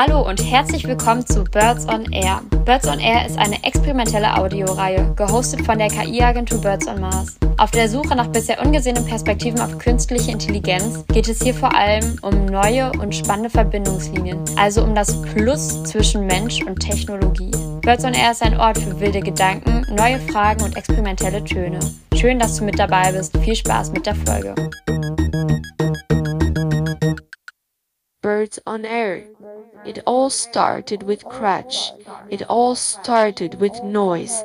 Hallo und herzlich willkommen zu Birds on Air. Birds on Air ist eine experimentelle Audioreihe, gehostet von der KI-Agentur Birds on Mars. Auf der Suche nach bisher ungesehenen Perspektiven auf künstliche Intelligenz geht es hier vor allem um neue und spannende Verbindungslinien, also um das Plus zwischen Mensch und Technologie. Birds on Air ist ein Ort für wilde Gedanken, neue Fragen und experimentelle Töne. Schön, dass du mit dabei bist. Viel Spaß mit der Folge. Birds on Air. It all started with krach. It all started with noise.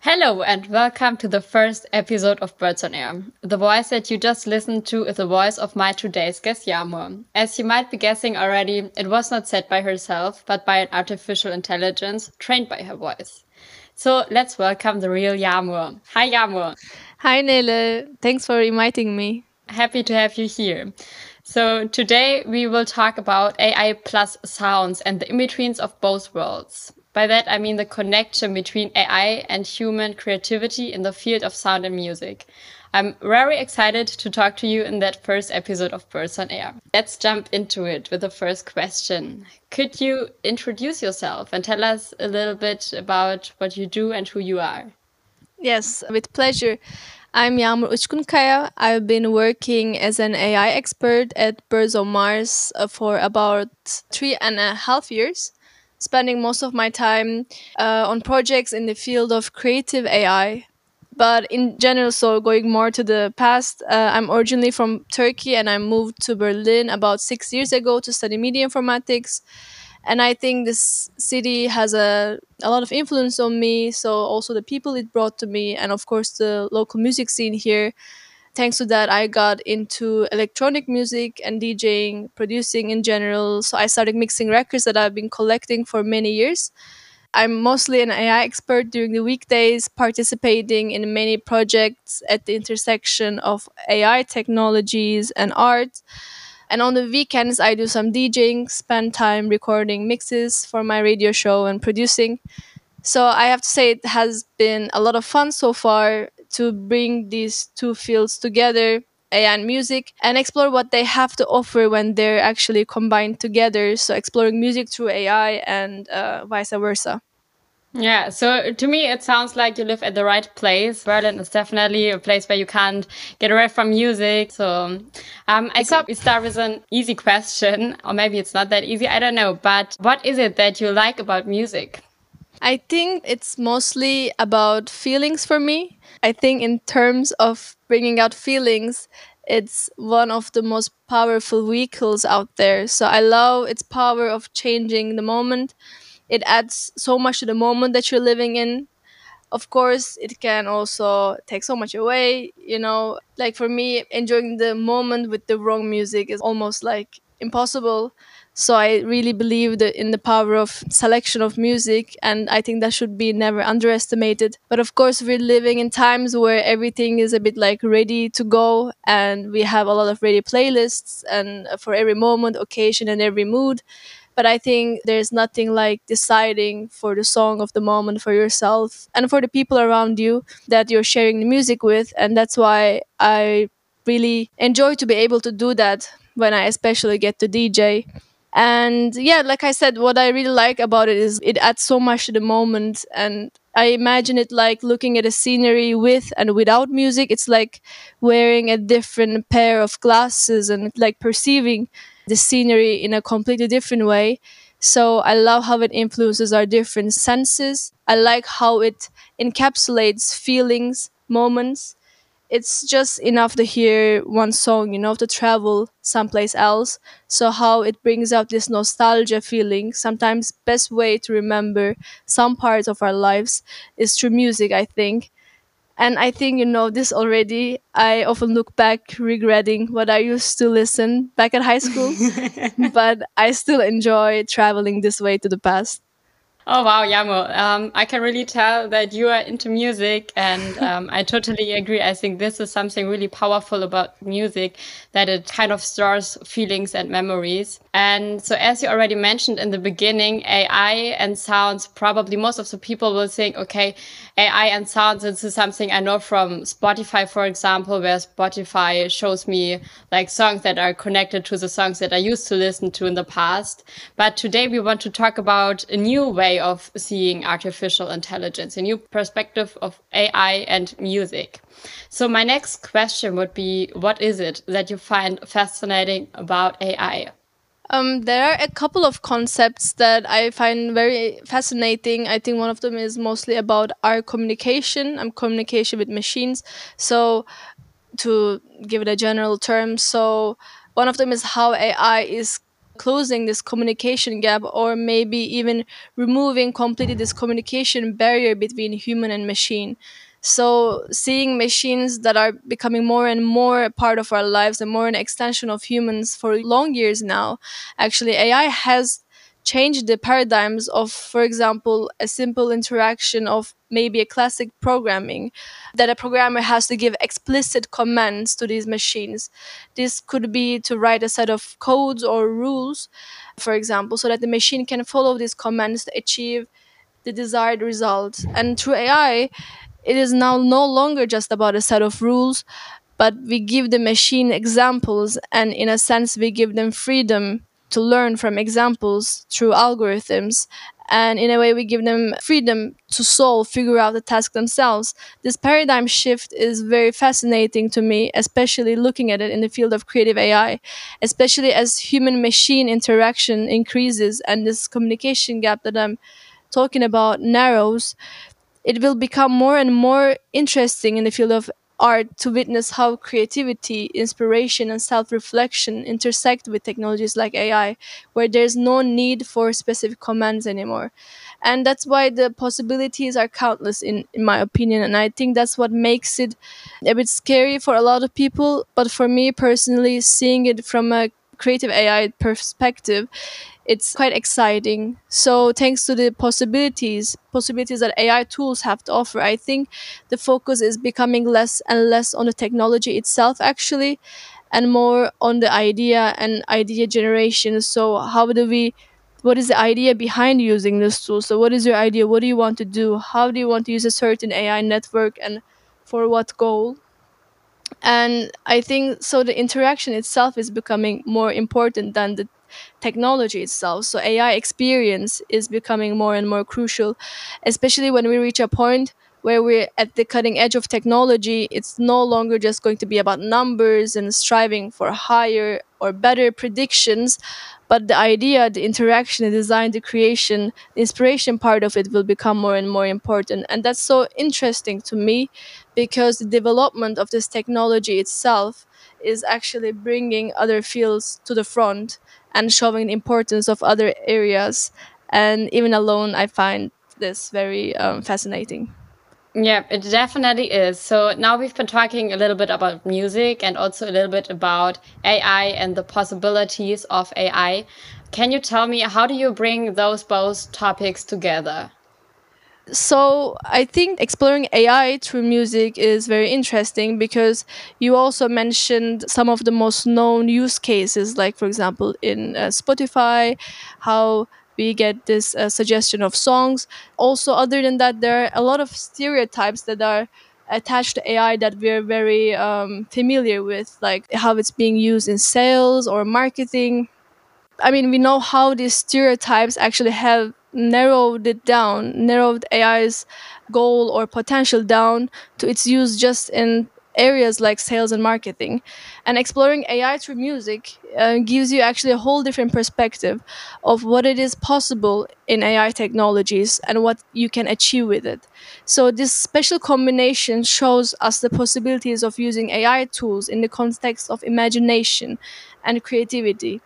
Hello and welcome to the first episode of Birds on Air. The voice that you just listened to is the voice of my today's guest Yağmur. As you might be guessing already, it was not said by herself, but by an artificial intelligence trained by her voice. So let's welcome the real Yağmur. Hi Yağmur. Hi Nele, thanks for inviting me. Happy to have you here. So today we will talk about AI plus sounds and the in-betweens of both worlds. By that, I mean the connection between AI and human creativity in the field of sound and music. I'm very excited to talk to you in that first episode of Birds on Air. Let's jump into it with the first question. Could you introduce yourself and tell us a little bit about what you do and who you are? Yes, with pleasure. I'm Yağmur Uçkunkaya. I've been working as an AI expert at Birds on Mars uh, for about three and a half years, spending most of my time uh, on projects in the field of creative AI. But in general, so going more to the past, uh, I'm originally from Turkey and I moved to Berlin about six years ago to study media informatics and I think this city has a a lot of influence on me. So also the people it brought to me, and of course the local music scene here. Thanks to that, I got into electronic music and DJing, producing in general. So I started mixing records that I've been collecting for many years. I'm mostly an AI expert during the weekdays, participating in many projects at the intersection of AI technologies and art. And on the weekends, I do some DJing, spend time recording mixes for my radio show and producing. So I have to say, it has been a lot of fun so far to bring these two fields together AI and music and explore what they have to offer when they're actually combined together. So, exploring music through AI and uh, vice versa. Yeah, so to me, it sounds like you live at the right place. Berlin is definitely a place where you can't get away from music. So um, I thought we start with an easy question, or maybe it's not that easy. I don't know. But what is it that you like about music? I think it's mostly about feelings for me. I think, in terms of bringing out feelings, it's one of the most powerful vehicles out there. So I love its power of changing the moment it adds so much to the moment that you're living in. Of course it can also take so much away you know? Like for me enjoying the moment with the wrong music is almost like impossible. So i really believe that in the power of selection of music and i think that should be never underestimated. But of course we're living in times where everything is a bit like ready to go and we have a lot of ready playlists and for every moment occasion and every mood but I think there's nothing like deciding for the song of the moment for yourself and for the people around you that you're sharing the music with. And that's why I really enjoy to be able to do that when I especially get to DJ. And yeah, like I said, what I really like about it is it adds so much to the moment. And I imagine it like looking at a scenery with and without music. It's like wearing a different pair of glasses and like perceiving the scenery in a completely different way. So I love how it influences our different senses. I like how it encapsulates feelings, moments. It's just enough to hear one song, you know, to travel someplace else. So how it brings out this nostalgia feeling. Sometimes best way to remember some parts of our lives is through music, I think. And I think you know this already. I often look back regretting what I used to listen back at high school, but I still enjoy traveling this way to the past. Oh wow, Yağmur! Um, I can really tell that you are into music, and um, I totally agree. I think this is something really powerful about music that it kind of stores feelings and memories. And so, as you already mentioned in the beginning, AI and sounds probably most of the people will think, okay, AI and sounds. This is something I know from Spotify, for example, where Spotify shows me like songs that are connected to the songs that I used to listen to in the past. But today we want to talk about a new way of seeing artificial intelligence, a new perspective of AI and music. So my next question would be, what is it that you find fascinating about AI? Um, there are a couple of concepts that I find very fascinating. I think one of them is mostly about our communication and communication with machines. So, to give it a general term, so one of them is how AI is closing this communication gap or maybe even removing completely this communication barrier between human and machine so seeing machines that are becoming more and more a part of our lives and more an extension of humans for long years now actually ai has changed the paradigms of for example a simple interaction of maybe a classic programming that a programmer has to give explicit commands to these machines. This could be to write a set of codes or rules for example so that the machine can follow these commands to achieve the desired result. And through ai it is now no longer just about a set of rules, but we give the machine examples, and in a sense, we give them freedom to learn from examples through algorithms. And in a way, we give them freedom to solve, figure out the task themselves. This paradigm shift is very fascinating to me, especially looking at it in the field of creative AI, especially as human machine interaction increases and this communication gap that I'm talking about narrows it will become more and more interesting in the field of art to witness how creativity, inspiration, and self reflection intersect with technologies like AI, where there's no need for specific commands anymore. And that's why the possibilities are countless, in, in my opinion. And I think that's what makes it a bit scary for a lot of people. But for me personally, seeing it from a creative AI perspective, it's quite exciting. So thanks to the possibilities, possibilities that AI tools have to offer, I think the focus is becoming less and less on the technology itself actually and more on the idea and idea generation. So how do we what is the idea behind using this tool? So what is your idea? What do you want to do? How do you want to use a certain AI network and for what goal? And I think so the interaction itself is becoming more important than the technology itself. So AI experience is becoming more and more crucial, especially when we reach a point where we're at the cutting edge of technology. It's no longer just going to be about numbers and striving for higher or better predictions, but the idea, the interaction, the design, the creation, the inspiration part of it will become more and more important. And that's so interesting to me because the development of this technology itself is actually bringing other fields to the front and showing the importance of other areas. And even alone, I find this very um, fascinating. Yeah, it definitely is. So now we've been talking a little bit about music and also a little bit about AI and the possibilities of AI. Can you tell me how do you bring those both topics together? so I think exploring AI through music is very interesting because you also mentioned some of the most known use cases, like for example in uh, Spotify, how we get this uh, suggestion of songs. Also, other than that, there are a lot of stereotypes that are attached to AI that we're very um, familiar with, like how it's being used in sales or marketing. I mean, we know how these stereotypes actually have narrowed it down, narrowed AI's goal or potential down to its use just in areas like sales and marketing. And exploring AI through music uh, gives you actually a whole different perspective of what it is possible in AI technologies and what you can achieve with it. So, this special combination shows us the possibilities of using AI tools in the context of imagination and creativity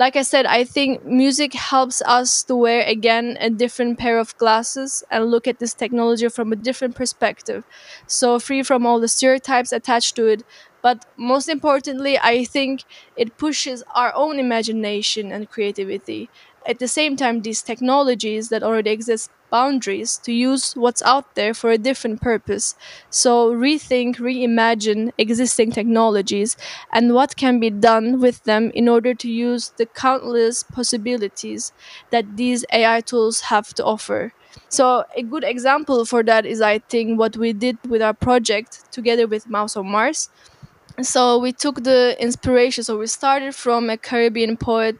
like I said, I think music helps us to wear again a different pair of glasses and look at this technology from a different perspective. So, free from all the stereotypes attached to it. But most importantly, I think it pushes our own imagination and creativity. At the same time these technologies that already exist boundaries to use what's out there for a different purpose. So, rethink, reimagine existing technologies and what can be done with them in order to use the countless possibilities that these AI tools have to offer. So, a good example for that is, I think, what we did with our project together with Mouse on Mars so we took the inspiration. So we started from a caribbean poet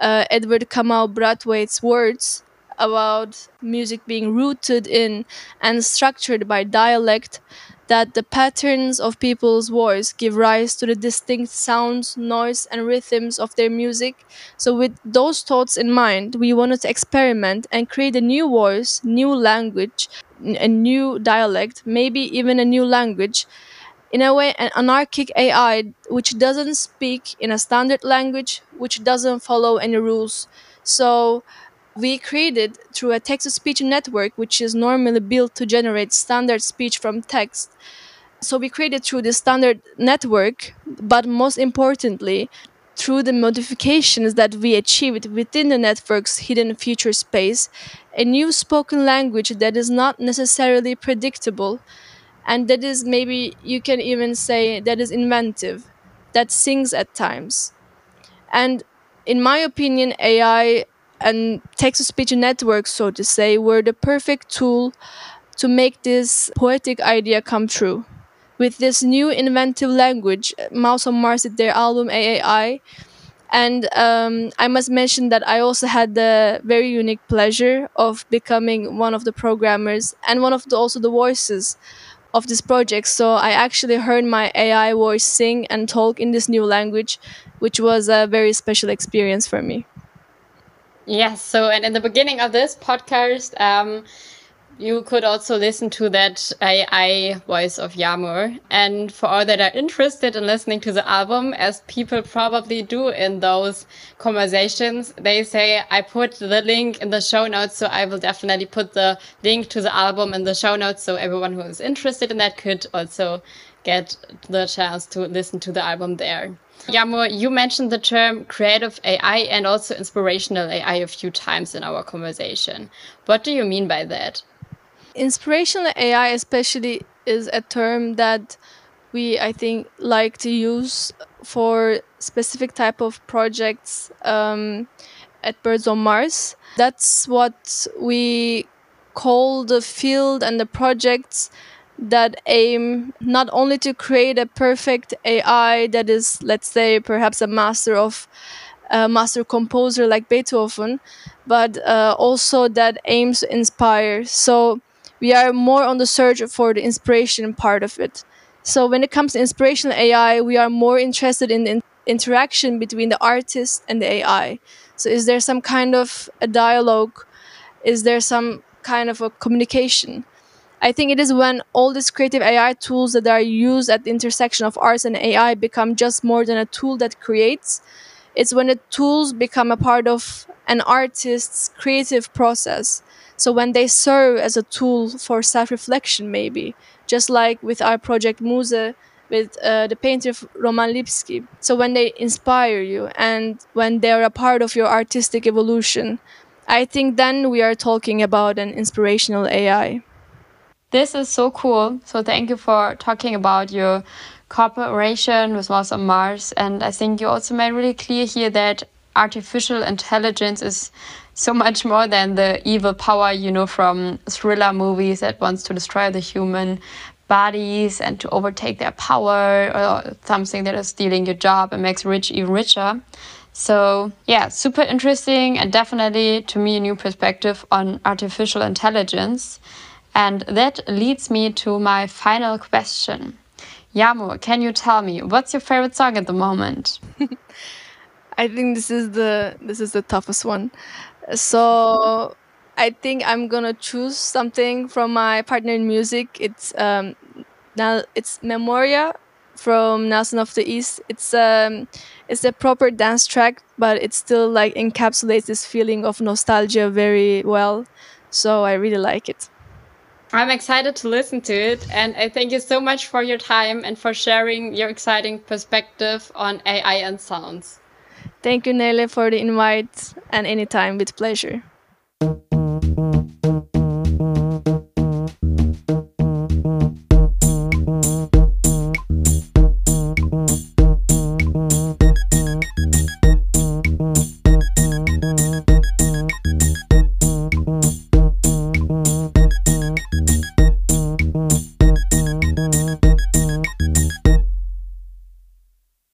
uh, edward kamau brathwaite's words about music being rooted in and structured by dialect that the patterns of people's voice give rise to the distinct sounds noise and rhythms of their music. So with those thoughts in mind we wanted to experiment and create a new voice new language a new dialect maybe even a new language in a way an anarchic AI which doesn't speak in a standard language, which doesn't follow any rules. So we created through a text to speech network, which is normally built to generate standard speech from text. So we created through the standard network, but most importantly, through the modifications that we achieved within the network's hidden feature space, a new spoken language that is not necessarily predictable and that is maybe you can even say that is inventive that sings at times. And in my opinion ai and text to speech networks so to say were the perfect tool to make this poetic idea come true. With this new inventive language mouse on mars did their album aai and um, I must mention that I also had the very unique pleasure of becoming one of the programmers and one of the, also the voices of this project. So I actually heard my AI voice sing and talk in this new language, which was a very special experience for me. Yes. So, and in the beginning of this podcast, um, you could also listen to that AI voice of Yağmur. And for all that are interested in listening to the album, as people probably do in those conversations, they say, I put the link in the show notes. So I will definitely put the link to the album in the show notes. So everyone who is interested in that could also get the chance to listen to the album there. Yağmur, you mentioned the term creative AI and also inspirational AI a few times in our conversation. What do you mean by that? Inspirational AI, especially, is a term that we I think like to use for specific type of projects um, at Birds on Mars. That's what we call the field and the projects that aim not only to create a perfect AI that is, let's say, perhaps a master of a master composer like Beethoven, but uh, also that aims to inspire. So we are more on the search for the inspiration part of it. So when it comes to inspirational AI, we are more interested in the interaction between the artist and the AI. So is there some kind of a dialogue? Is there some kind of a communication? I think it is when all these creative AI tools that are used at the intersection of arts and AI become just more than a tool that creates. It's when the tools become a part of an artist's creative process so when they serve as a tool for self-reflection, maybe just like with our project Muse with uh, the painter Roman Lipski. So when they inspire you and when they're a part of your artistic evolution, I think then we are talking about an inspirational AI. This is so cool. So thank you for talking about your cooperation with Mouse on Mars. And I think you also made really clear here that artificial intelligence is so much more than the evil power, you know, from thriller movies that wants to destroy the human bodies and to overtake their power or something that is stealing your job and makes rich even richer. So, yeah, super interesting and definitely to me a new perspective on artificial intelligence. And that leads me to my final question. Yağmur, can you tell me what's your favorite song at the moment? I think this is the this is the toughest one. So I think I'm gonna choose something from my partner in music. It's um now it's Memoria from Nelson of the East. It's um it's a proper dance track, but it still like encapsulates this feeling of nostalgia very well. So I really like it. I'm excited to listen to it, and I thank you so much for your time and for sharing your exciting perspective on AI and sounds. Thank you, Nele, for the invite, and anytime with pleasure.